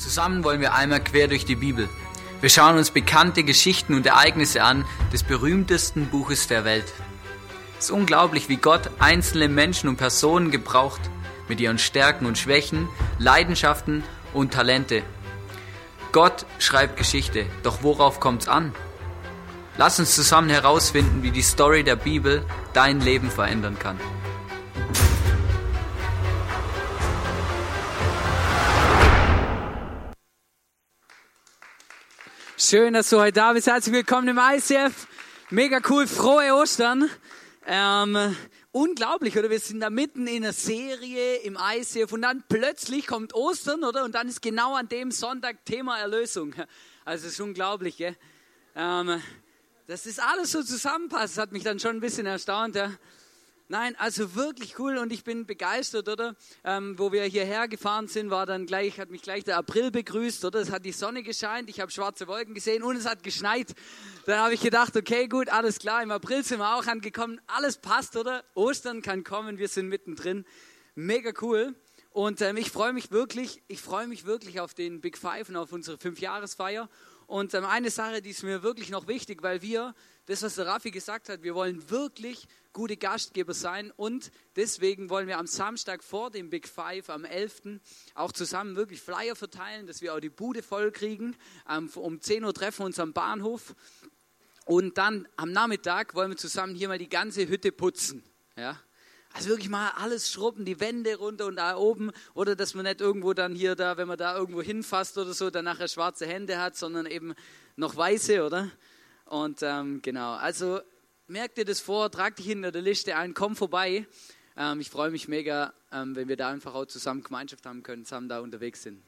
Zusammen wollen wir einmal quer durch die Bibel. Wir schauen uns bekannte Geschichten und Ereignisse an des berühmtesten Buches der Welt. Es ist unglaublich, wie Gott einzelne Menschen und Personen gebraucht, mit ihren Stärken und Schwächen, Leidenschaften und Talente. Gott schreibt Geschichte, doch worauf kommt's an? Lass uns zusammen herausfinden, wie die Story der Bibel dein Leben verändern kann. Schön, dass du heute da bist. Herzlich willkommen im ICF. Mega cool, frohe Ostern. Ähm, unglaublich, oder? Wir sind da mitten in einer Serie im ICF und dann plötzlich kommt Ostern, oder? Und dann ist genau an dem Sonntag Thema Erlösung. Also es ist unglaublich, gell? Ähm, dass das alles so zusammenpasst, hat mich dann schon ein bisschen erstaunt. Ja? Nein, also wirklich cool und ich bin begeistert, oder? Ähm, wo wir hierher gefahren sind, war dann gleich, hat mich gleich der April begrüßt, oder? Es hat die Sonne gescheint, ich habe schwarze Wolken gesehen und es hat geschneit. Dann habe ich gedacht, okay, gut, alles klar, im April sind wir auch angekommen, alles passt, oder? Ostern kann kommen, wir sind mittendrin. Mega cool. Und ähm, ich freue mich wirklich, ich freue mich wirklich auf den Big Five und auf unsere Fünfjahresfeier. Und ähm, eine Sache, die ist mir wirklich noch wichtig, weil wir, das, was der Raffi gesagt hat, wir wollen wirklich gute Gastgeber sein und deswegen wollen wir am Samstag vor dem Big Five, am 11. auch zusammen wirklich Flyer verteilen, dass wir auch die Bude voll kriegen. Ähm, um 10 Uhr treffen wir uns am Bahnhof und dann am Nachmittag wollen wir zusammen hier mal die ganze Hütte putzen. Ja? Also wirklich mal alles schrubben, die Wände runter und da oben. Oder dass man nicht irgendwo dann hier da, wenn man da irgendwo hinfasst oder so, dann nachher schwarze Hände hat, sondern eben noch weiße, oder? Und ähm, genau, also merkt dir das vor, trag dich hinter der Liste ein, komm vorbei. Ähm, ich freue mich mega, ähm, wenn wir da einfach auch zusammen Gemeinschaft haben können, zusammen da unterwegs sind.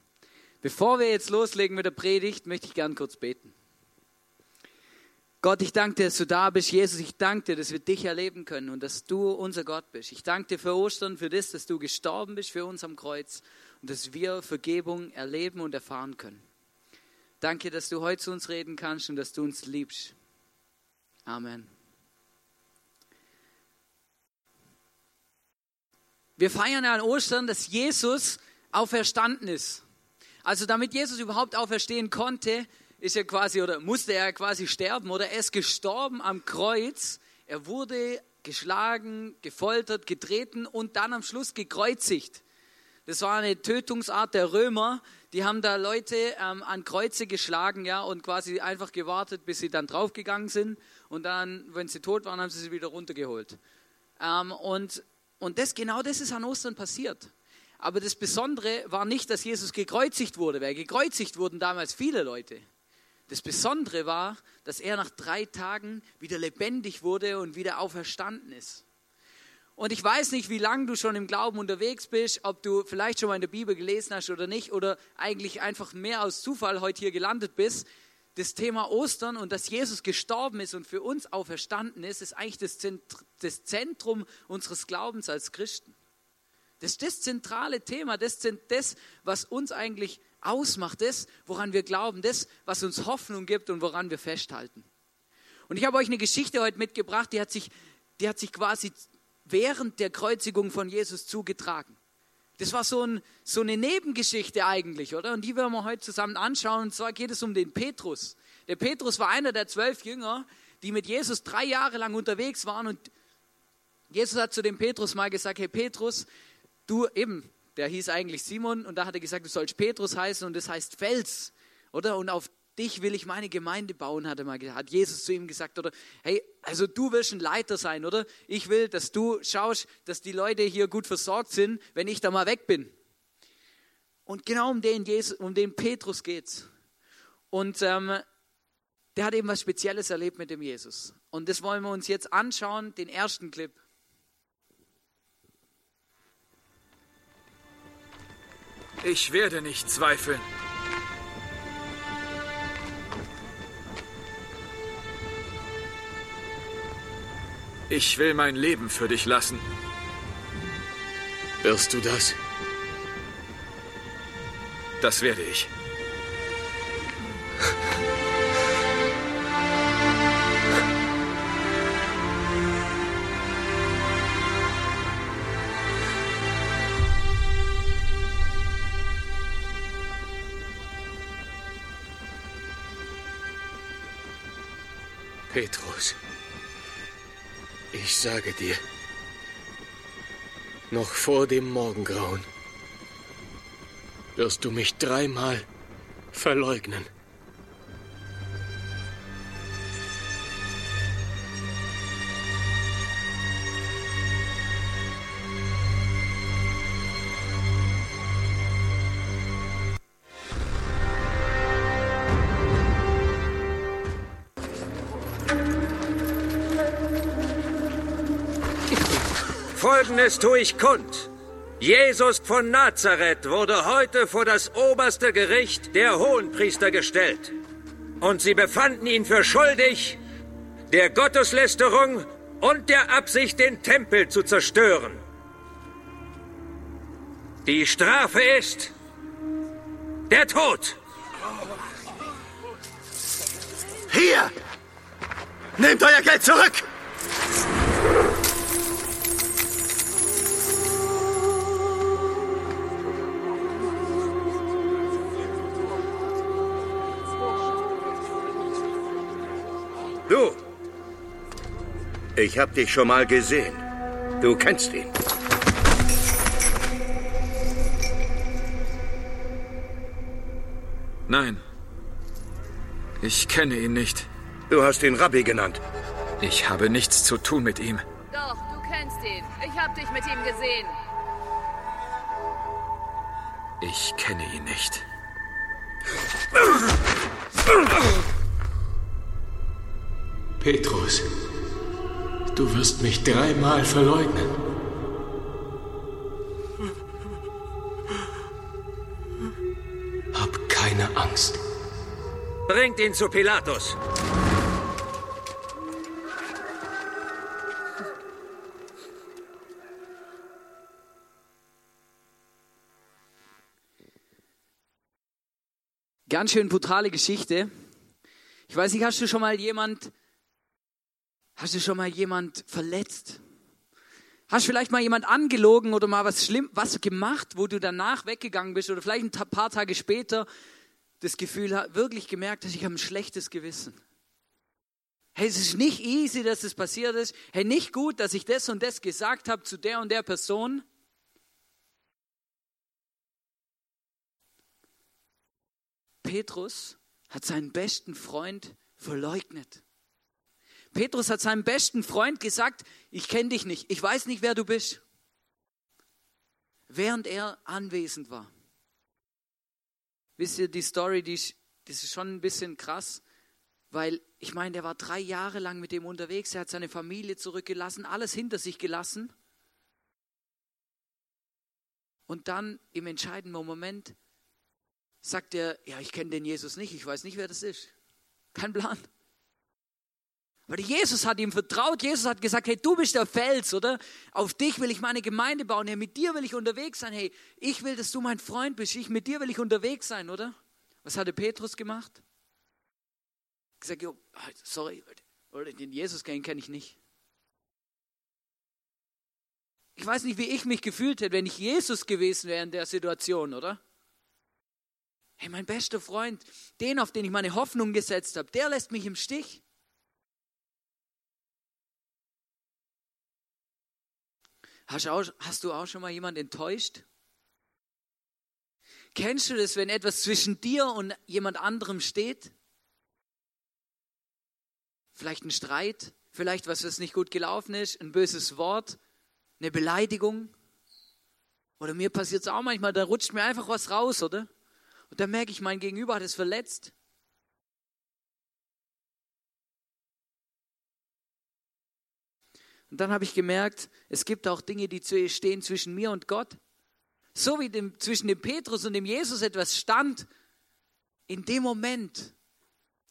Bevor wir jetzt loslegen mit der Predigt, möchte ich gern kurz beten. Gott, ich danke dir, dass du da bist. Jesus, ich danke dir, dass wir dich erleben können und dass du unser Gott bist. Ich danke dir für Ostern, für das, dass du gestorben bist für uns am Kreuz und dass wir Vergebung erleben und erfahren können. Danke, dass du heute zu uns reden kannst und dass du uns liebst. Amen. Wir feiern an Ostern, dass Jesus auferstanden ist. Also damit Jesus überhaupt auferstehen konnte, ist er quasi oder musste er quasi sterben oder er ist gestorben am Kreuz. Er wurde geschlagen, gefoltert, getreten und dann am Schluss gekreuzigt. Das war eine Tötungsart der Römer. Die haben da Leute ähm, an Kreuze geschlagen, ja, und quasi einfach gewartet, bis sie dann draufgegangen sind. Und dann, wenn sie tot waren, haben sie sie wieder runtergeholt. Ähm, und und das, genau das ist an Ostern passiert. Aber das Besondere war nicht, dass Jesus gekreuzigt wurde, weil gekreuzigt wurden damals viele Leute. Das Besondere war, dass er nach drei Tagen wieder lebendig wurde und wieder auferstanden ist. Und ich weiß nicht, wie lange du schon im Glauben unterwegs bist, ob du vielleicht schon mal in der Bibel gelesen hast oder nicht, oder eigentlich einfach mehr aus Zufall heute hier gelandet bist. Das Thema Ostern und dass Jesus gestorben ist und für uns auferstanden ist, ist eigentlich das Zentrum unseres Glaubens als Christen. Das ist das zentrale Thema, das ist das, was uns eigentlich ausmacht, das, woran wir glauben, das, was uns Hoffnung gibt und woran wir festhalten. Und ich habe euch eine Geschichte heute mitgebracht, die hat sich, die hat sich quasi während der Kreuzigung von Jesus zugetragen. Das war so, ein, so eine Nebengeschichte eigentlich, oder? Und die werden wir heute zusammen anschauen. Und zwar geht es um den Petrus. Der Petrus war einer der zwölf Jünger, die mit Jesus drei Jahre lang unterwegs waren. Und Jesus hat zu dem Petrus mal gesagt, hey Petrus, du eben, der hieß eigentlich Simon und da hat er gesagt, du sollst Petrus heißen und das heißt Fels, oder? Und auf dich will ich meine Gemeinde bauen, hat, er mal, hat Jesus zu ihm gesagt. Oder hey, also du willst ein Leiter sein, oder? Ich will, dass du schaust, dass die Leute hier gut versorgt sind, wenn ich da mal weg bin. Und genau um den, Jesus, um den Petrus geht's. Und ähm, der hat eben was Spezielles erlebt mit dem Jesus. Und das wollen wir uns jetzt anschauen, den ersten Clip. Ich werde nicht zweifeln. Ich will mein Leben für dich lassen. Wirst du das? Das werde ich. Petrus, ich sage dir, noch vor dem Morgengrauen wirst du mich dreimal verleugnen. Folgendes tue ich kund. Jesus von Nazareth wurde heute vor das oberste Gericht der Hohenpriester gestellt. Und sie befanden ihn für schuldig der Gotteslästerung und der Absicht, den Tempel zu zerstören. Die Strafe ist der Tod. Hier! Nehmt euer Geld zurück! Du! Ich hab dich schon mal gesehen. Du kennst ihn. Nein. Ich kenne ihn nicht. Du hast ihn Rabbi genannt. Ich habe nichts zu tun mit ihm. Doch, du kennst ihn. Ich hab dich mit ihm gesehen. Ich kenne ihn nicht. Petrus, du wirst mich dreimal verleugnen. Hab keine Angst. Bringt ihn zu Pilatus. Ganz schön brutale Geschichte. Ich weiß nicht, hast du schon mal jemand, hast du schon mal jemand verletzt? Hast du vielleicht mal jemand angelogen oder mal was schlimm, was gemacht, wo du danach weggegangen bist oder vielleicht ein paar Tage später das Gefühl wirklich gemerkt hast, ich habe ein schlechtes Gewissen. Hey, es ist nicht easy, dass das passiert ist. Hey, nicht gut, dass ich das und das gesagt habe zu der und der Person. Petrus hat seinen besten Freund verleugnet. Petrus hat seinem besten Freund gesagt, ich kenne dich nicht, ich weiß nicht, wer du bist. Während er anwesend war. Wisst ihr, die Story, die ist, das ist schon ein bisschen krass, weil ich meine, der war drei Jahre lang mit dem unterwegs, er hat seine Familie zurückgelassen, alles hinter sich gelassen. Und dann im entscheidenden Moment sagt er, ja, ich kenne den Jesus nicht, ich weiß nicht, wer das ist. Kein Plan. Aber Jesus hat ihm vertraut. Jesus hat gesagt, hey, du bist der Fels, oder? Auf dich will ich meine Gemeinde bauen. Hey, mit dir will ich unterwegs sein. Hey, ich will, dass du mein Freund bist. Ich, mit dir will ich unterwegs sein, oder? Was hatte Petrus gemacht? Gesagt, jo, sorry, oder den Jesus kennen kenne ich nicht. Ich weiß nicht, wie ich mich gefühlt hätte, wenn ich Jesus gewesen wäre in der Situation, oder? Hey, mein bester Freund, den, auf den ich meine Hoffnung gesetzt habe, der lässt mich im Stich. Hast, auch, hast du auch schon mal jemand enttäuscht? Kennst du das, wenn etwas zwischen dir und jemand anderem steht? Vielleicht ein Streit, vielleicht was, was nicht gut gelaufen ist, ein böses Wort, eine Beleidigung. Oder mir passiert es auch manchmal, da rutscht mir einfach was raus, oder? Und dann merke ich, mein Gegenüber hat es verletzt. Und dann habe ich gemerkt, es gibt auch Dinge, die stehen zwischen mir und Gott. So wie dem, zwischen dem Petrus und dem Jesus etwas stand, in dem Moment,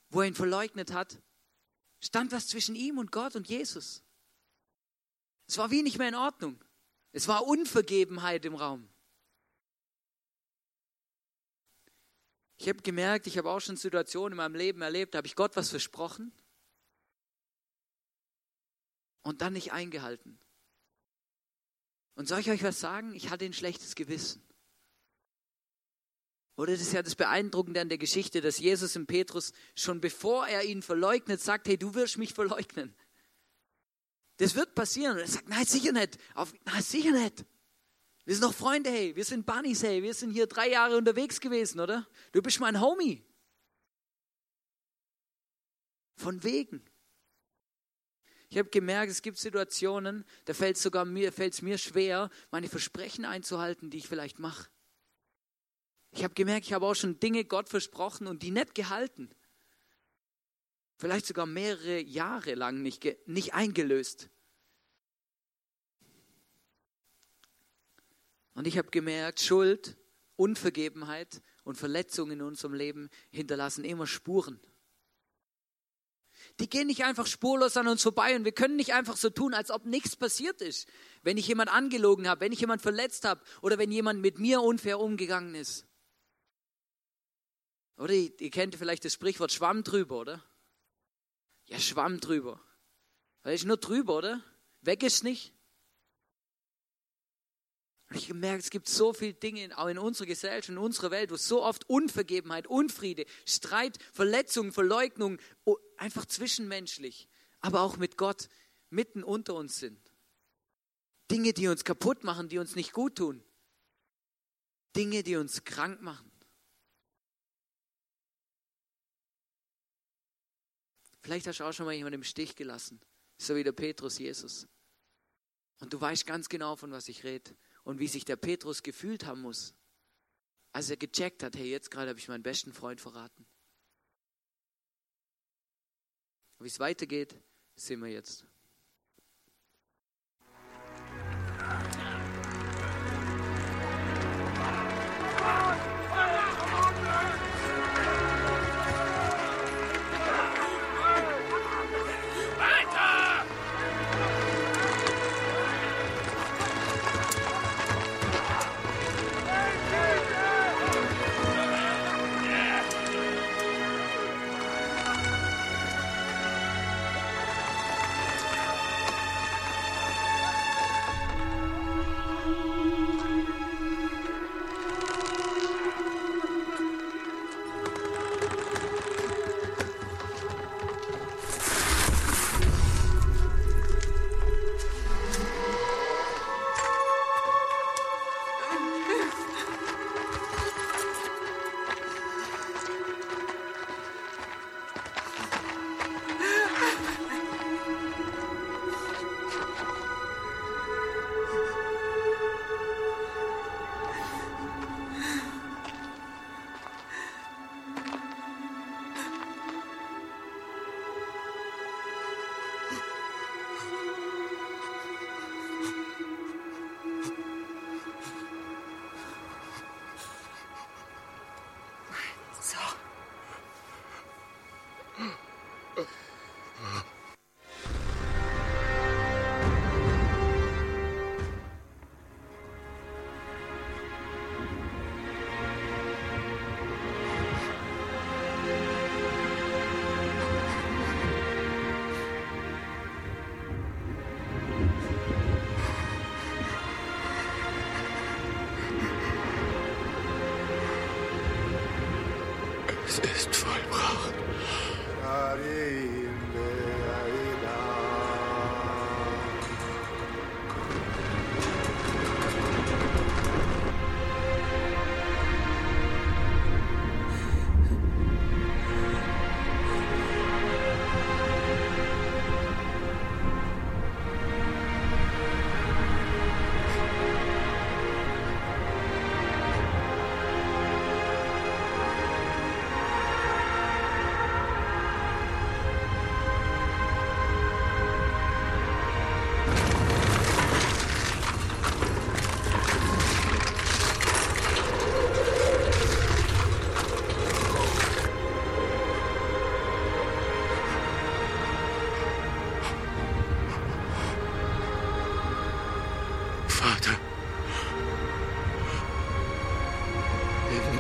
wo er ihn verleugnet hat, stand was zwischen ihm und Gott und Jesus. Es war wie nicht mehr in Ordnung. Es war Unvergebenheit im Raum. Ich habe gemerkt, ich habe auch schon Situationen in meinem Leben erlebt, da habe ich Gott was versprochen und dann nicht eingehalten. Und soll ich euch was sagen? Ich hatte ein schlechtes Gewissen. Oder das ist ja das Beeindruckende an der Geschichte, dass Jesus im Petrus schon bevor er ihn verleugnet, sagt, hey, du wirst mich verleugnen. Das wird passieren. Und er sagt, nein, sicher nicht. Auf, nein, sicher nicht. Wir sind noch Freunde, hey. Wir sind Bunnies, hey. Wir sind hier drei Jahre unterwegs gewesen, oder? Du bist mein Homie. Von wegen. Ich habe gemerkt, es gibt Situationen, da fällt es sogar mir, fällt's mir schwer, meine Versprechen einzuhalten, die ich vielleicht mache. Ich habe gemerkt, ich habe auch schon Dinge Gott versprochen und die nicht gehalten. Vielleicht sogar mehrere Jahre lang nicht, nicht eingelöst. Und ich habe gemerkt, Schuld, Unvergebenheit und Verletzungen in unserem Leben hinterlassen immer Spuren. Die gehen nicht einfach spurlos an uns vorbei und wir können nicht einfach so tun, als ob nichts passiert ist. Wenn ich jemand angelogen habe, wenn ich jemand verletzt habe oder wenn jemand mit mir unfair umgegangen ist. Oder ihr, ihr kennt vielleicht das Sprichwort Schwamm drüber, oder? Ja, Schwamm drüber. Weil ist nur drüber, oder? Weg ist nicht. Und ich gemerkt, es gibt so viele Dinge auch in unserer Gesellschaft, in unserer Welt, wo so oft Unvergebenheit, Unfriede, Streit, Verletzung, Verleugnung, einfach zwischenmenschlich, aber auch mit Gott mitten unter uns sind. Dinge, die uns kaputt machen, die uns nicht gut tun. Dinge, die uns krank machen. Vielleicht hast du auch schon mal jemanden im Stich gelassen, so wie der Petrus Jesus. Und du weißt ganz genau, von was ich rede und wie sich der Petrus gefühlt haben muss, als er gecheckt hat, hey, jetzt gerade habe ich meinen besten Freund verraten. Wie es weitergeht, sehen wir jetzt.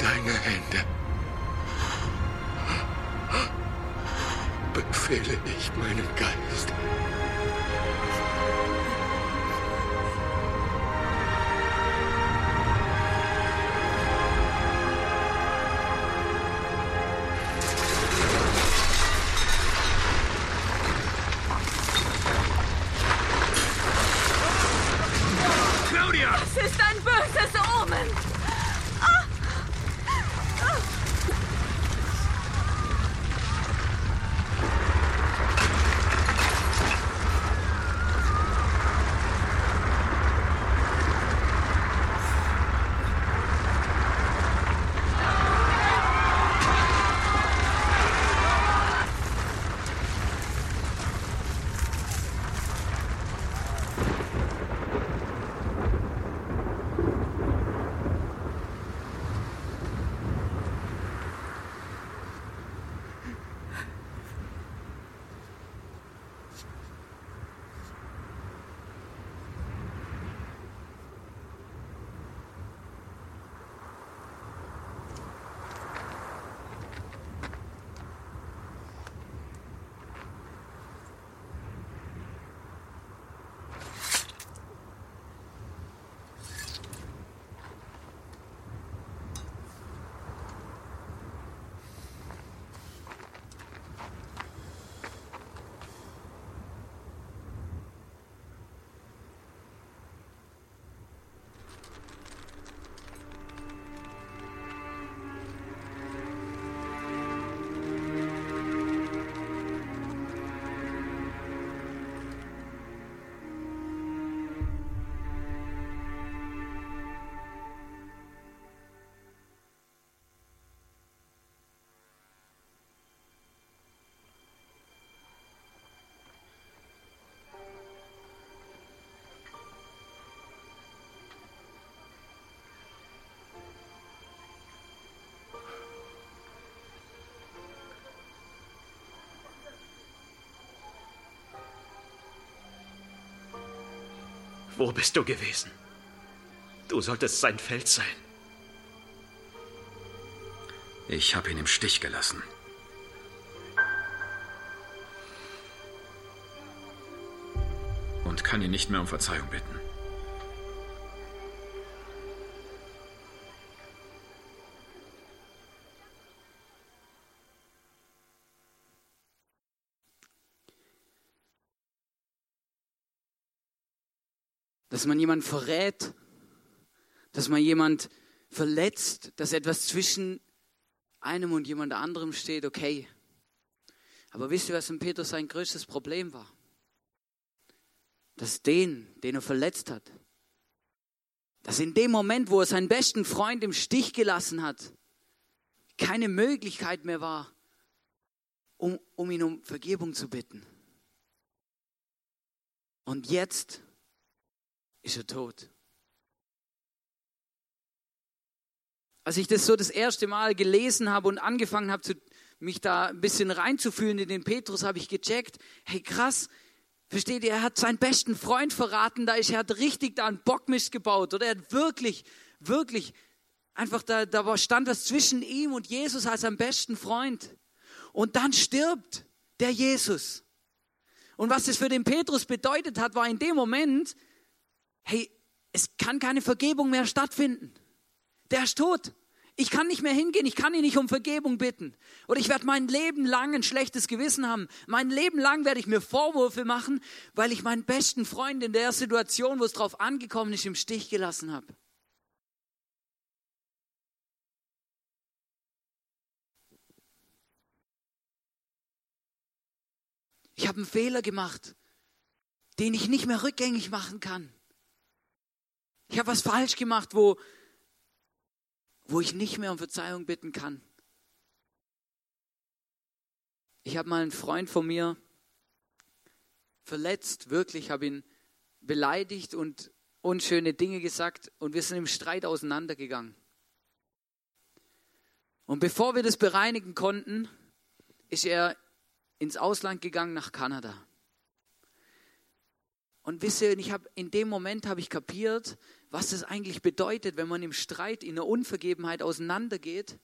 Deine Hände befehle ich meinen Geist. Wo bist du gewesen? Du solltest sein Feld sein. Ich habe ihn im Stich gelassen. Und kann ihn nicht mehr um Verzeihung bitten. Dass man jemanden verrät, dass man jemand verletzt, dass etwas zwischen einem und jemand anderem steht, okay. Aber wisst ihr, was in Petrus sein größtes Problem war? Dass den, den er verletzt hat, dass in dem Moment, wo er seinen besten Freund im Stich gelassen hat, keine Möglichkeit mehr war, um, um ihn um Vergebung zu bitten. Und jetzt ist er tot. Als ich das so das erste Mal gelesen habe und angefangen habe, mich da ein bisschen reinzufühlen in den Petrus, habe ich gecheckt, hey krass, versteht ihr, er hat seinen besten Freund verraten, da ist, er hat richtig da einen Bockmist gebaut oder er hat wirklich, wirklich, einfach da, da stand was zwischen ihm und Jesus als seinem besten Freund. Und dann stirbt der Jesus. Und was das für den Petrus bedeutet hat, war in dem Moment, hey, es kann keine Vergebung mehr stattfinden. Der ist tot. Ich kann nicht mehr hingehen, ich kann ihn nicht um Vergebung bitten. Oder ich werde mein Leben lang ein schlechtes Gewissen haben. Mein Leben lang werde ich mir Vorwürfe machen, weil ich meinen besten Freund in der Situation, wo es drauf angekommen ist, im Stich gelassen habe. Ich habe einen Fehler gemacht, den ich nicht mehr rückgängig machen kann. Ich habe was falsch gemacht, wo, wo ich nicht mehr um Verzeihung bitten kann. Ich habe mal einen Freund von mir verletzt, wirklich, habe ihn beleidigt und unschöne Dinge gesagt und wir sind im Streit auseinandergegangen. Und bevor wir das bereinigen konnten, ist er ins Ausland gegangen nach Kanada. Und wisst ihr, ich habe in dem Moment habe ich kapiert, was es eigentlich bedeutet, wenn man im Streit, in der Unvergebenheit auseinandergeht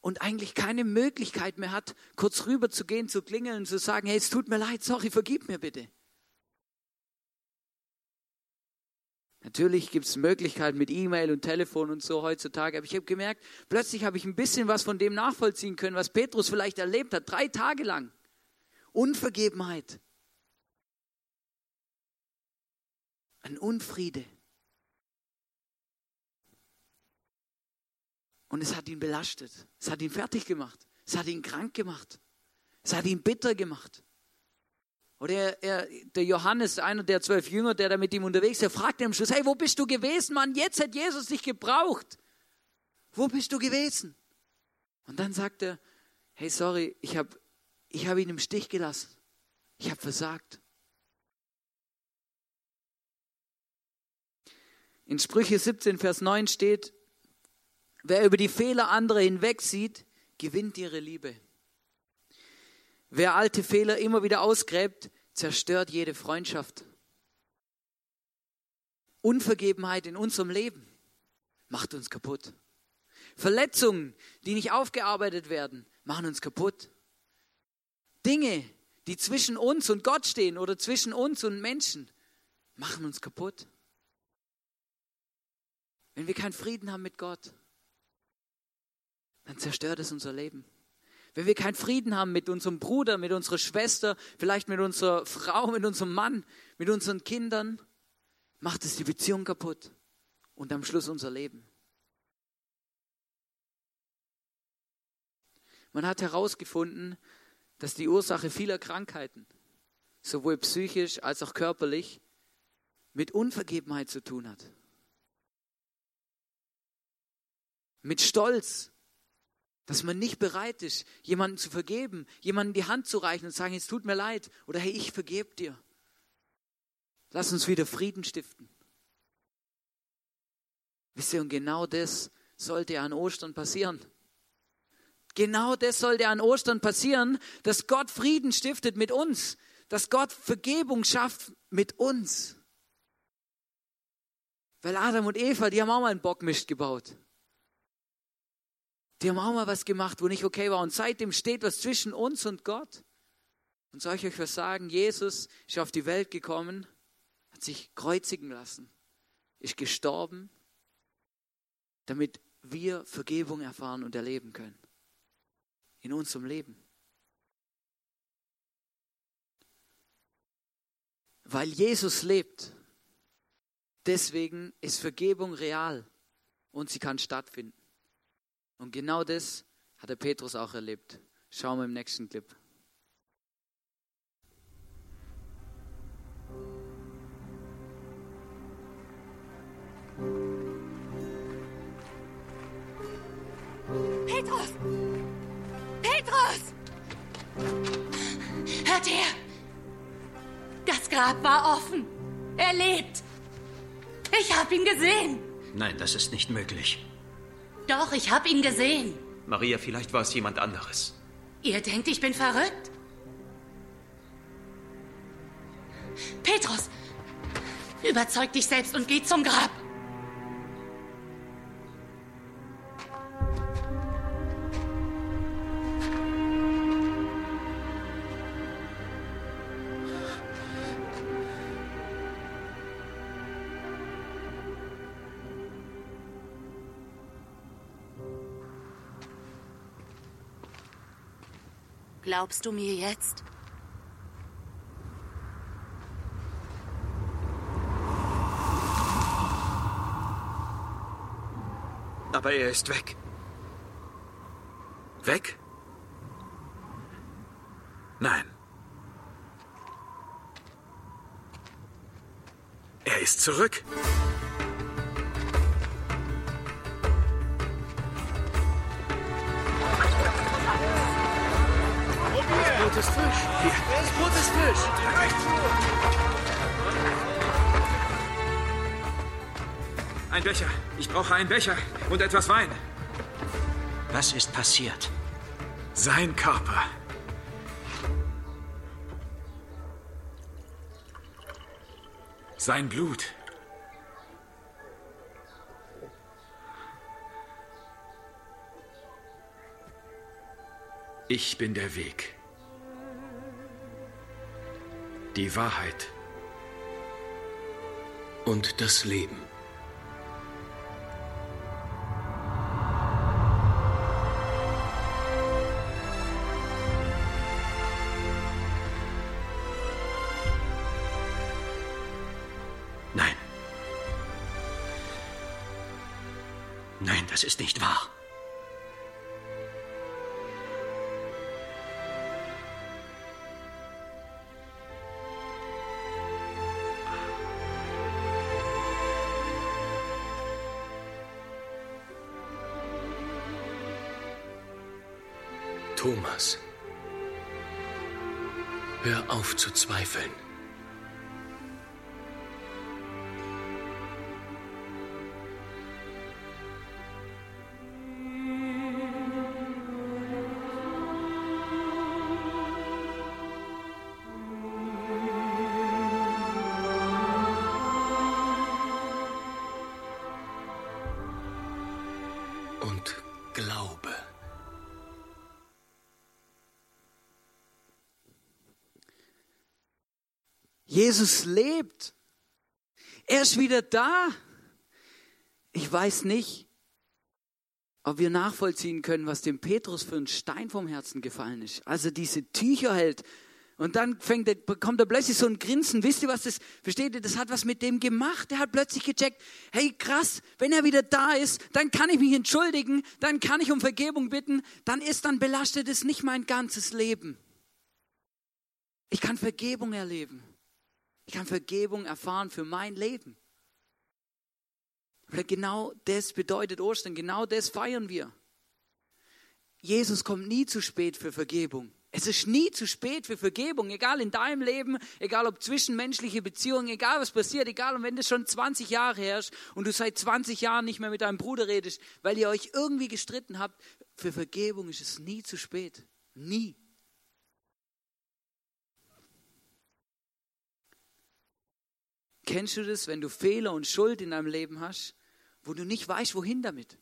und eigentlich keine Möglichkeit mehr hat, kurz rüber zu gehen, zu klingeln und zu sagen, hey, es tut mir leid, sorry, vergib mir bitte. Natürlich gibt es Möglichkeiten mit E-Mail und Telefon und so heutzutage, aber ich habe gemerkt, plötzlich habe ich ein bisschen was von dem nachvollziehen können, was Petrus vielleicht erlebt hat, drei Tage lang. Unvergebenheit. Ein Unfriede. Und es hat ihn belastet. Es hat ihn fertig gemacht. Es hat ihn krank gemacht. Es hat ihn bitter gemacht. Oder er, er, der Johannes, einer der zwölf Jünger, der da mit ihm unterwegs ist, fragt ihn am Schluss, hey, wo bist du gewesen, Mann? Jetzt hat Jesus dich gebraucht. Wo bist du gewesen? Und dann sagt er, hey, sorry, ich habe ich hab ihn im Stich gelassen. Ich habe versagt. In Sprüche 17, Vers 9 steht, wer über die Fehler anderer hinwegsieht, gewinnt ihre Liebe. Wer alte Fehler immer wieder ausgräbt, zerstört jede Freundschaft. Unvergebenheit in unserem Leben macht uns kaputt. Verletzungen, die nicht aufgearbeitet werden, machen uns kaputt. Dinge, die zwischen uns und Gott stehen oder zwischen uns und Menschen, machen uns kaputt. Wenn wir keinen Frieden haben mit Gott, dann zerstört es unser Leben. Wenn wir keinen Frieden haben mit unserem Bruder, mit unserer Schwester, vielleicht mit unserer Frau, mit unserem Mann, mit unseren Kindern, macht es die Beziehung kaputt und am Schluss unser Leben. Man hat herausgefunden, dass die Ursache vieler Krankheiten, sowohl psychisch als auch körperlich, mit Unvergebenheit zu tun hat. Mit Stolz, dass man nicht bereit ist, jemanden zu vergeben, jemanden die Hand zu reichen und zu sagen, es tut mir leid oder hey, ich vergebe dir. Lass uns wieder Frieden stiften. Wisst ihr, und genau das sollte an Ostern passieren. Genau das sollte an Ostern passieren, dass Gott Frieden stiftet mit uns, dass Gott Vergebung schafft mit uns. Weil Adam und Eva, die haben auch mal einen Bockmist gebaut. Die haben auch mal was gemacht, wo nicht okay war. Und seitdem steht was zwischen uns und Gott. Und soll ich euch was sagen? Jesus ist auf die Welt gekommen, hat sich kreuzigen lassen, ist gestorben, damit wir Vergebung erfahren und erleben können. In unserem Leben. Weil Jesus lebt. Deswegen ist Vergebung real und sie kann stattfinden. Und genau das hat der Petrus auch erlebt. Schauen wir im nächsten Clip. Petrus! Petrus! Hört her! Das Grab war offen. Er lebt. Ich habe ihn gesehen. Nein, das ist nicht möglich. Doch, ich habe ihn gesehen. Maria, vielleicht war es jemand anderes. Ihr denkt, ich bin verrückt? Petrus, überzeug dich selbst und geh zum Grab. Glaubst du mir jetzt? Aber er ist weg. Weg? Nein. Er ist zurück. Brot ist Fisch. Hier. Das Brot ist Fisch. Ein Becher. Ich brauche einen Becher und etwas Wein. Was ist passiert? Sein Körper. Sein Blut. Ich bin der Weg. Die Wahrheit. Und das Leben. Thomas, hör auf zu zweifeln. Jesus lebt. Er ist wieder da. Ich weiß nicht, ob wir nachvollziehen können, was dem Petrus für ein Stein vom Herzen gefallen ist. Also diese Tücher hält. Und dann fängt er, bekommt er plötzlich so ein Grinsen. Wisst ihr, was das, versteht ihr, das hat was mit dem gemacht. Er hat plötzlich gecheckt, hey krass, wenn er wieder da ist, dann kann ich mich entschuldigen, dann kann ich um Vergebung bitten, dann ist, dann belastet es nicht mein ganzes Leben. Ich kann Vergebung erleben. Ich kann Vergebung erfahren für mein Leben. Weil genau das bedeutet Ostern, genau das feiern wir. Jesus kommt nie zu spät für Vergebung. Es ist nie zu spät für Vergebung, egal in deinem Leben, egal ob zwischenmenschliche Beziehungen, egal was passiert, egal und wenn das schon 20 Jahre herrscht und du seit 20 Jahren nicht mehr mit deinem Bruder redest, weil ihr euch irgendwie gestritten habt, für Vergebung ist es nie zu spät. Nie. Kennst du das, wenn du Fehler und Schuld in deinem Leben hast, wo du nicht weißt, wohin damit?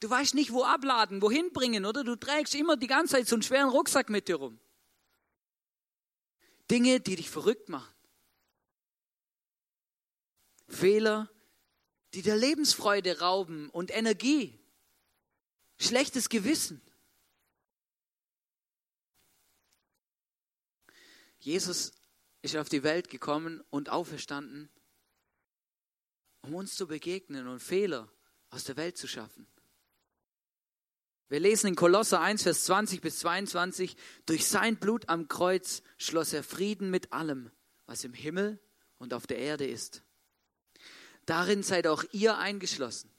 Du weißt nicht, wo abladen, wohin bringen, oder? Du trägst immer die ganze Zeit so einen schweren Rucksack mit dir rum. Dinge, die dich verrückt machen. Fehler, die der Lebensfreude rauben und Energie. Schlechtes Gewissen. Jesus ist auf die Welt gekommen und auferstanden, um uns zu begegnen und Fehler aus der Welt zu schaffen. Wir lesen in Kolosser 1, Vers 20 bis 22, durch sein Blut am Kreuz schloss er Frieden mit allem, was im Himmel und auf der Erde ist. Darin seid auch ihr eingeschlossen.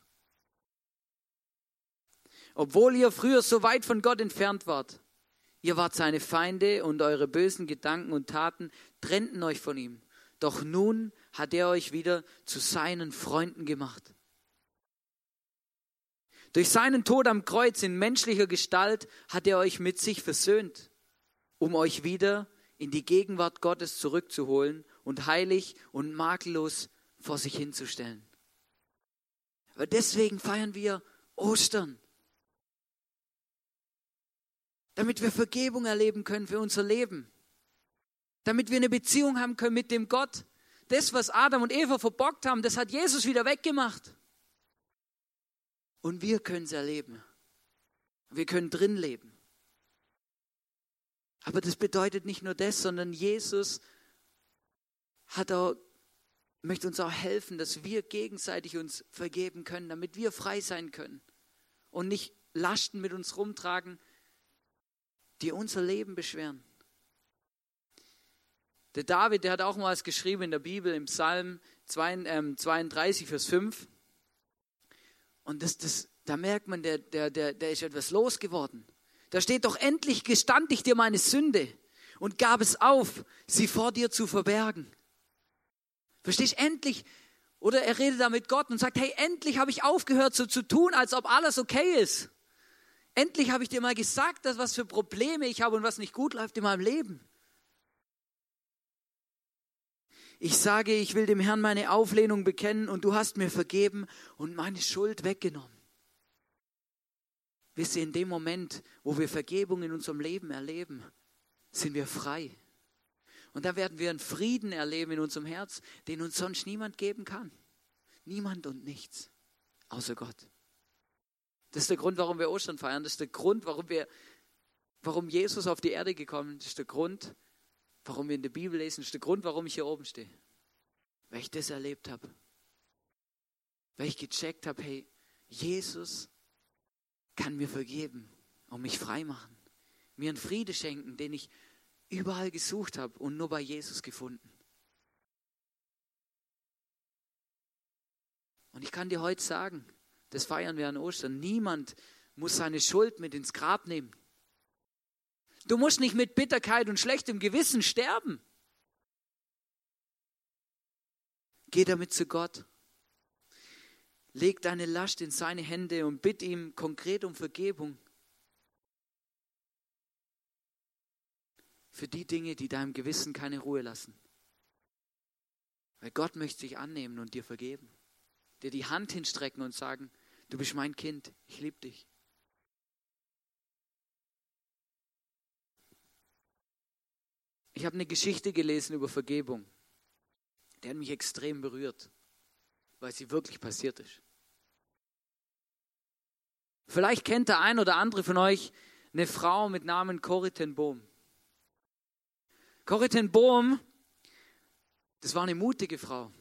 Obwohl ihr früher so weit von Gott entfernt wart, ihr wart seine Feinde und eure bösen Gedanken und Taten trennten euch von ihm. Doch nun hat er euch wieder zu seinen Freunden gemacht. Durch seinen Tod am Kreuz in menschlicher Gestalt hat er euch mit sich versöhnt, um euch wieder in die Gegenwart Gottes zurückzuholen und heilig und makellos vor sich hinzustellen. Aber deswegen feiern wir Ostern. Damit wir Vergebung erleben können für unser Leben. Damit wir eine Beziehung haben können mit dem Gott. Das, was Adam und Eva verbockt haben, das hat Jesus wieder weggemacht. Und wir können es erleben. Wir können drin leben. Aber das bedeutet nicht nur das, sondern Jesus hat auch, möchte uns auch helfen, dass wir gegenseitig uns vergeben können, damit wir frei sein können und nicht Lasten mit uns rumtragen, die unser Leben beschweren. Der David, der hat auch mal was geschrieben in der Bibel im Psalm 32, ähm, Vers 5. Und das, das, da merkt man, der, der, der, der ist etwas losgeworden. Da steht doch, endlich gestand ich dir meine Sünde und gab es auf, sie vor dir zu verbergen. Verstehst? Endlich, oder er redet da mit Gott und sagt, hey, endlich habe ich aufgehört so zu tun, als ob alles okay ist. Endlich habe ich dir mal gesagt, dass was für Probleme ich habe und was nicht gut läuft in meinem Leben. Ich sage, ich will dem Herrn meine Auflehnung bekennen und du hast mir vergeben und meine Schuld weggenommen. Wisst ihr, in dem Moment, wo wir Vergebung in unserem Leben erleben, sind wir frei. Und da werden wir einen Frieden erleben in unserem Herz, den uns sonst niemand geben kann. Niemand und nichts, außer Gott. Das ist der Grund, warum wir Ostern feiern. Das ist der Grund, warum wir, warum Jesus auf die Erde gekommen ist. Das ist der Grund, warum wir in der Bibel lesen, ist der Grund, warum ich hier oben stehe. Weil ich das erlebt habe. Weil ich gecheckt habe, hey, Jesus kann mir vergeben und mich frei machen. Mir einen Friede schenken, den ich überall gesucht habe und nur bei Jesus gefunden. Und ich kann dir heute sagen, das feiern wir an Ostern, niemand muss seine Schuld mit ins Grab nehmen. Du musst nicht mit Bitterkeit und schlechtem Gewissen sterben. Geh damit zu Gott. Leg deine Last in seine Hände und bitt ihm konkret um Vergebung. Für die Dinge, die deinem Gewissen keine Ruhe lassen. Weil Gott möchte sich annehmen und dir vergeben. Dir die Hand hinstrecken und sagen, du bist mein Kind, ich liebe dich. Ich habe eine Geschichte gelesen über Vergebung. Die hat mich extrem berührt, weil sie wirklich passiert ist. Vielleicht kennt der ein oder andere von euch eine Frau mit Namen Corrie Bohm. Corrie Bohm, das war eine mutige Frau.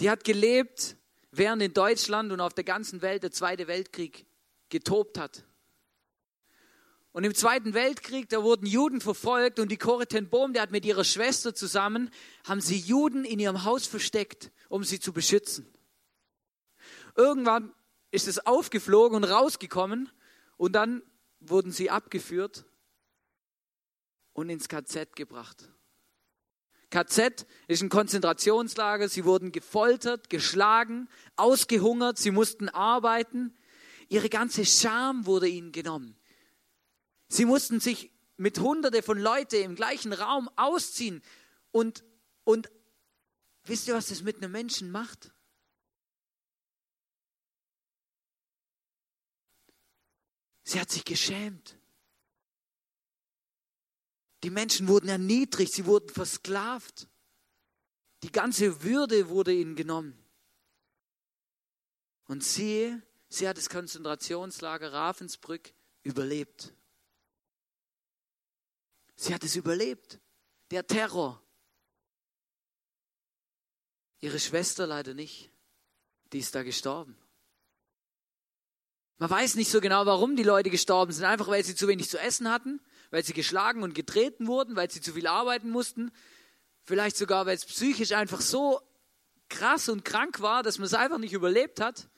Die hat gelebt, während in Deutschland und auf der ganzen Welt der Zweite Weltkrieg getobt hat. Und im Zweiten Weltkrieg, da wurden Juden verfolgt und die Corrie Bohm, der hat mit ihrer Schwester zusammen, haben sie Juden in ihrem Haus versteckt, um sie zu beschützen. Irgendwann ist es aufgeflogen und rausgekommen und dann wurden sie abgeführt und ins KZ gebracht. KZ ist ein Konzentrationslager, sie wurden gefoltert, geschlagen, ausgehungert, sie mussten arbeiten. Ihre ganze Scham wurde ihnen genommen. Sie mussten sich mit Hunderte von Leuten im gleichen Raum ausziehen und, und Wisst ihr, was das mit einem Menschen macht? Sie hat sich geschämt. Die Menschen wurden erniedrigt, sie wurden versklavt. Die ganze Würde wurde ihnen genommen. Und sie, sie hat das Konzentrationslager Ravensbrück überlebt. Sie hat es überlebt. Der Terror. Ihre Schwester leider nicht. Die ist da gestorben. Man weiß nicht so genau, warum die Leute gestorben sind. Einfach weil sie zu wenig zu essen hatten, weil sie geschlagen und getreten wurden, weil sie zu viel arbeiten mussten. Vielleicht sogar, weil es psychisch einfach so krass und krank war, dass man es einfach nicht überlebt hat.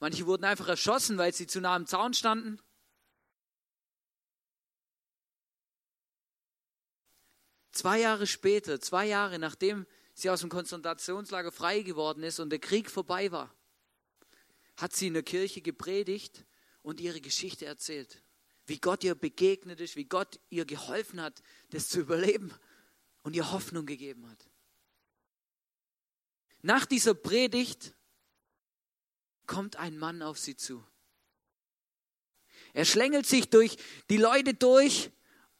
Manche wurden einfach erschossen, weil sie zu nah am Zaun standen. Zwei Jahre später, zwei Jahre nachdem sie aus dem Konzentrationslager frei geworden ist und der Krieg vorbei war, hat sie in der Kirche gepredigt und ihre Geschichte erzählt. Wie Gott ihr begegnet ist, wie Gott ihr geholfen hat, das zu überleben und ihr Hoffnung gegeben hat. Nach dieser Predigt kommt ein Mann auf sie zu. Er schlängelt sich durch die Leute durch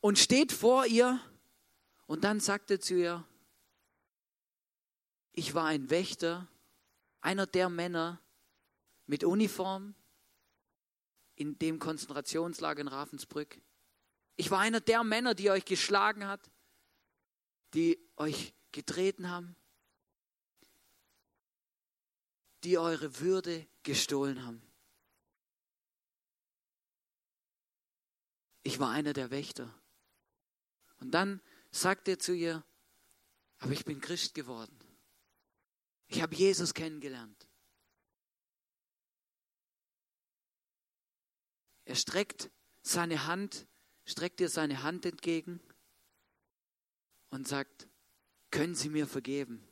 und steht vor ihr und dann sagt er zu ihr, ich war ein Wächter, einer der Männer, mit Uniform in dem Konzentrationslager in Ravensbrück. Ich war einer der Männer, die euch geschlagen hat, die euch getreten haben, die eure Würde gestohlen haben. Ich war einer der Wächter. Und dann sagt er zu ihr, aber ich bin Christ geworden. Ich habe Jesus kennengelernt. Er streckt seine Hand, streckt ihr seine Hand entgegen und sagt, können Sie mir vergeben?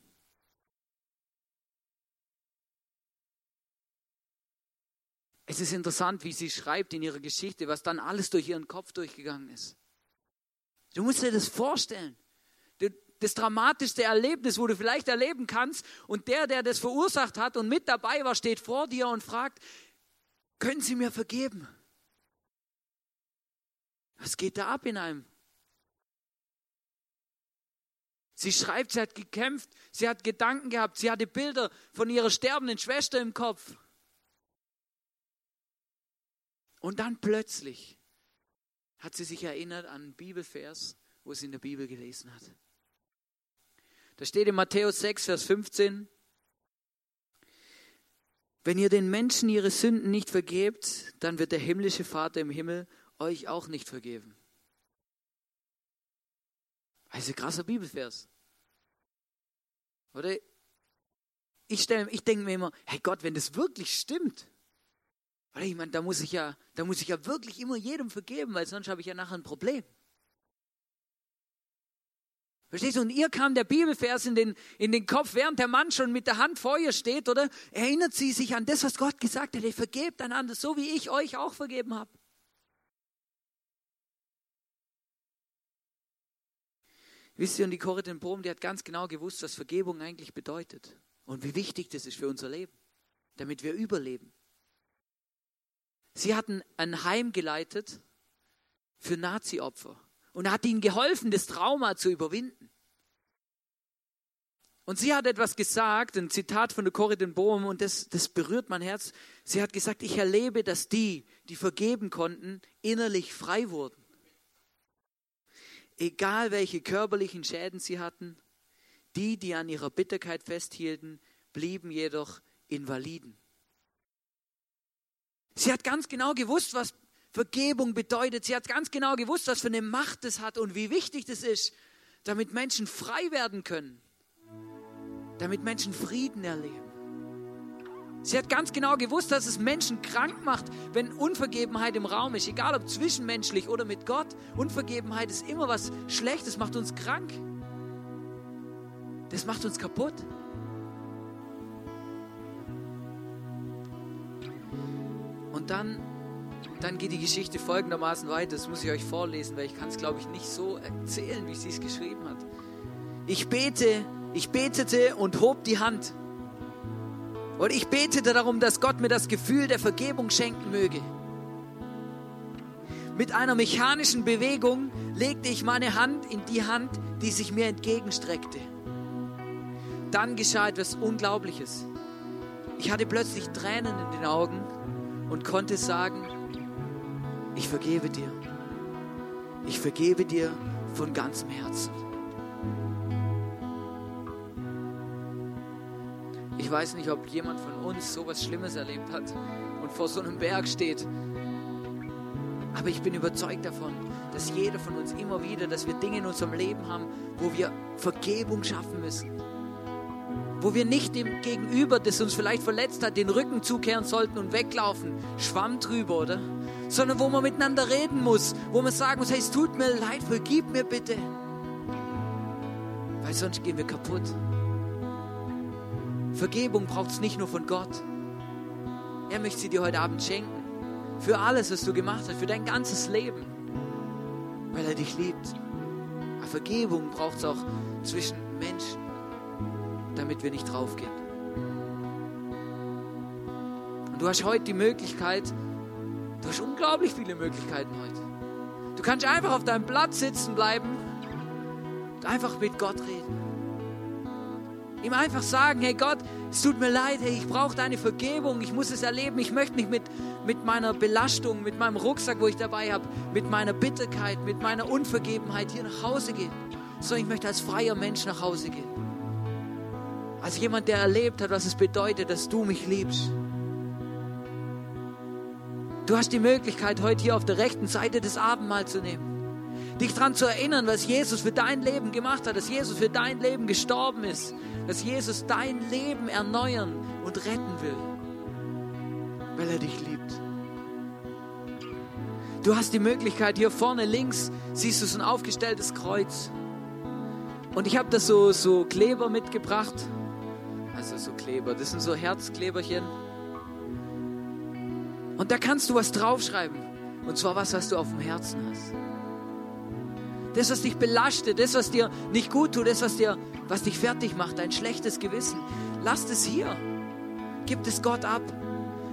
Es ist interessant, wie sie schreibt in ihrer Geschichte, was dann alles durch ihren Kopf durchgegangen ist. Du musst dir das vorstellen. Das dramatischste Erlebnis, wo du vielleicht erleben kannst, und der, der das verursacht hat und mit dabei war, steht vor dir und fragt, können Sie mir vergeben? Was geht da ab in einem? Sie schreibt, sie hat gekämpft, sie hat Gedanken gehabt, sie hatte Bilder von ihrer sterbenden Schwester im Kopf. Und dann plötzlich hat sie sich erinnert an einen Bibelvers, wo sie in der Bibel gelesen hat. Da steht in Matthäus 6, Vers 15, wenn ihr den Menschen ihre Sünden nicht vergebt, dann wird der himmlische Vater im Himmel euch auch nicht vergeben. Also krasser Bibelvers. Oder? Ich, ich denke mir immer, hey Gott, wenn das wirklich stimmt, oder ich meine, da muss ich ja, da muss ich ja wirklich immer jedem vergeben, weil sonst habe ich ja nachher ein Problem. Verstehst du? Und ihr kam der Bibelvers in den, in den Kopf, während der Mann schon mit der Hand vor ihr steht, oder? Erinnert sie sich an das, was Gott gesagt hat. Ihr vergebt einander, so wie ich euch auch vergeben habe. Wisst ihr, und die Corrie Brom, die hat ganz genau gewusst, was Vergebung eigentlich bedeutet und wie wichtig das ist für unser Leben, damit wir überleben. Sie hatten ein Heim geleitet für Nazi-Opfer und hat ihnen geholfen, das Trauma zu überwinden. Und sie hat etwas gesagt, ein Zitat von der Corrie Bohm, und das, das berührt mein Herz. Sie hat gesagt, ich erlebe, dass die, die vergeben konnten, innerlich frei wurden. Egal welche körperlichen Schäden sie hatten, die, die an ihrer Bitterkeit festhielten, blieben jedoch Invaliden. Sie hat ganz genau gewusst, was Vergebung bedeutet. Sie hat ganz genau gewusst, was für eine Macht es hat und wie wichtig das ist, damit Menschen frei werden können, damit Menschen Frieden erleben. Sie hat ganz genau gewusst, dass es Menschen krank macht, wenn Unvergebenheit im Raum ist, egal ob zwischenmenschlich oder mit Gott. Unvergebenheit ist immer was Schlechtes, macht uns krank. Das macht uns kaputt. Und dann, dann geht die Geschichte folgendermaßen weiter. Das muss ich euch vorlesen, weil ich kann es, glaube ich, nicht so erzählen, wie sie es geschrieben hat. Ich bete ich betete und hob die Hand. Und ich betete darum, dass Gott mir das Gefühl der Vergebung schenken möge. Mit einer mechanischen Bewegung legte ich meine Hand in die Hand, die sich mir entgegenstreckte. Dann geschah etwas Unglaubliches. Ich hatte plötzlich Tränen in den Augen und konnte sagen, ich vergebe dir. Ich vergebe dir von ganzem Herzen. Ich weiß nicht, ob jemand von uns so was Schlimmes erlebt hat und vor so einem Berg steht aber ich bin überzeugt davon, dass jeder von uns immer wieder, dass wir Dinge in unserem Leben haben, wo wir Vergebung schaffen müssen. Wo wir nicht dem Gegenüber, das uns vielleicht verletzt hat, den Rücken zukehren sollten und weglaufen. Schwamm drüber, oder? Sondern wo man miteinander reden muss, wo man sagen muss, hey, es tut mir leid, vergib mir bitte. Weil sonst gehen wir kaputt. Vergebung braucht es nicht nur von Gott. Er möchte sie dir heute Abend schenken für alles, was du gemacht hast, für dein ganzes Leben, weil er dich liebt. Aber Vergebung braucht es auch zwischen Menschen, damit wir nicht draufgehen. Und du hast heute die Möglichkeit, du hast unglaublich viele Möglichkeiten heute. Du kannst einfach auf deinem Platz sitzen bleiben und einfach mit Gott reden. Ihm einfach sagen, hey Gott, es tut mir leid, hey, ich brauche deine Vergebung, ich muss es erleben, ich möchte nicht mit, mit meiner Belastung, mit meinem Rucksack, wo ich dabei habe, mit meiner Bitterkeit, mit meiner Unvergebenheit hier nach Hause gehen, sondern ich möchte als freier Mensch nach Hause gehen. Als jemand, der erlebt hat, was es bedeutet, dass du mich liebst. Du hast die Möglichkeit, heute hier auf der rechten Seite des Abendmahl zu nehmen dich daran zu erinnern, was Jesus für dein Leben gemacht hat, dass Jesus für dein Leben gestorben ist, dass Jesus dein Leben erneuern und retten will, weil er dich liebt. Du hast die Möglichkeit, hier vorne links siehst du so ein aufgestelltes Kreuz. Und ich habe da so, so Kleber mitgebracht. Also so Kleber, das sind so Herzkleberchen. Und da kannst du was draufschreiben. Und zwar was, was du auf dem Herzen hast das, was dich belastet, das, was dir nicht gut tut, das, was, dir, was dich fertig macht, dein schlechtes Gewissen, lass es hier. Gib es Gott ab.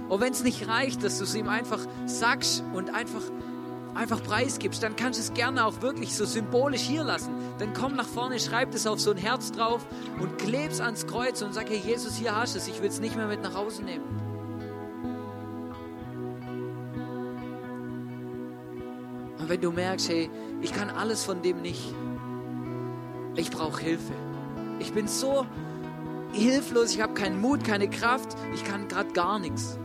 Und wenn es nicht reicht, dass du es ihm einfach sagst und einfach, einfach preisgibst, dann kannst du es gerne auch wirklich so symbolisch hier lassen. Dann komm nach vorne, schreib es auf so ein Herz drauf und kleb's ans Kreuz und sag, hey Jesus, hier hast du es, ich will es nicht mehr mit nach Hause nehmen. Und wenn du merkst, hey, ich kann alles von dem nicht. Ich brauche Hilfe. Ich bin so hilflos, ich habe keinen Mut, keine Kraft, ich kann gerade gar nichts.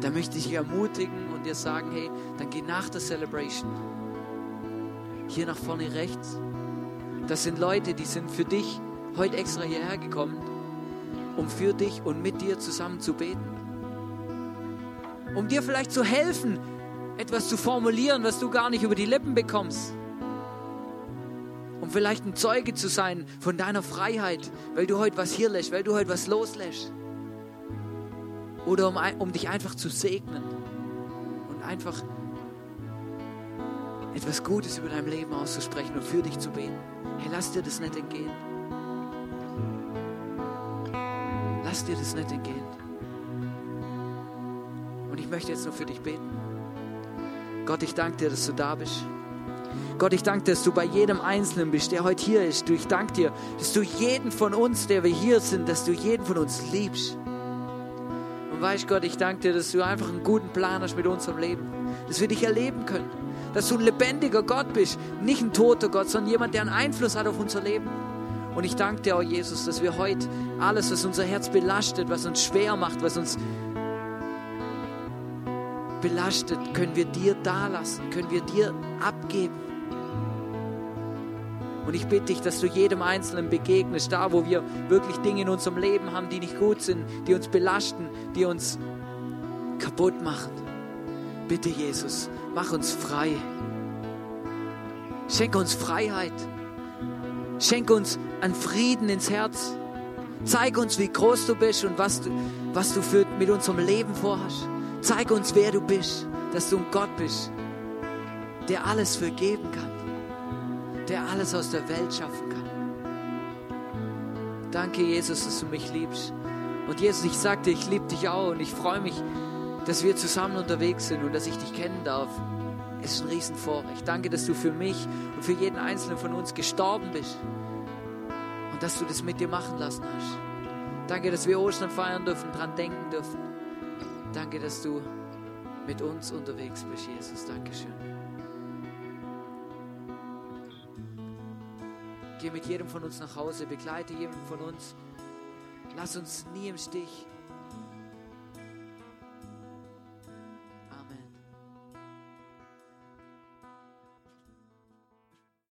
Da möchte ich dich ermutigen und dir sagen, hey, dann geh nach der Celebration. Hier nach vorne rechts. Das sind Leute, die sind für dich heute extra hierher gekommen, um für dich und mit dir zusammen zu beten. Um dir vielleicht zu helfen, etwas zu formulieren, was du gar nicht über die Lippen bekommst. Um vielleicht ein Zeuge zu sein von deiner Freiheit, weil du heute was hier lässt, weil du heute was loslässt. Oder um, um dich einfach zu segnen und einfach etwas Gutes über dein Leben auszusprechen und für dich zu beten. Hey, lass dir das nicht entgehen. Lass dir das nicht entgehen. Und ich möchte jetzt nur für dich beten. Gott, ich danke dir, dass du da bist. Gott, ich danke dir, dass du bei jedem Einzelnen bist, der heute hier ist. Ich danke dir, dass du jeden von uns, der wir hier sind, dass du jeden von uns liebst. Und weißt Gott, ich danke dir, dass du einfach einen guten Plan hast mit unserem Leben. Dass wir dich erleben können. Dass du ein lebendiger Gott bist. Nicht ein toter Gott, sondern jemand, der einen Einfluss hat auf unser Leben. Und ich danke dir, oh Jesus, dass wir heute alles, was unser Herz belastet, was uns schwer macht, was uns belastet, können wir dir dalassen, können wir dir abgeben. Und ich bitte dich, dass du jedem Einzelnen begegnest, da wo wir wirklich Dinge in unserem Leben haben, die nicht gut sind, die uns belasten, die uns kaputt machen. Bitte Jesus, mach uns frei. Schenke uns Freiheit. Schenke uns an Frieden ins Herz. Zeig uns, wie groß du bist und was du, was du für, mit unserem Leben vorhast. Zeig uns, wer du bist, dass du ein Gott bist, der alles vergeben kann, der alles aus der Welt schaffen kann. Danke, Jesus, dass du mich liebst. Und Jesus, ich sagte, ich liebe dich auch und ich freue mich, dass wir zusammen unterwegs sind und dass ich dich kennen darf. Es ist ein Riesenvorrecht. Danke, dass du für mich und für jeden Einzelnen von uns gestorben bist und dass du das mit dir machen lassen hast. Danke, dass wir Ostern feiern dürfen, dran denken dürfen. Danke, dass du mit uns unterwegs bist, Jesus. Dankeschön. Geh mit jedem von uns nach Hause, begleite jeden von uns. Lass uns nie im Stich.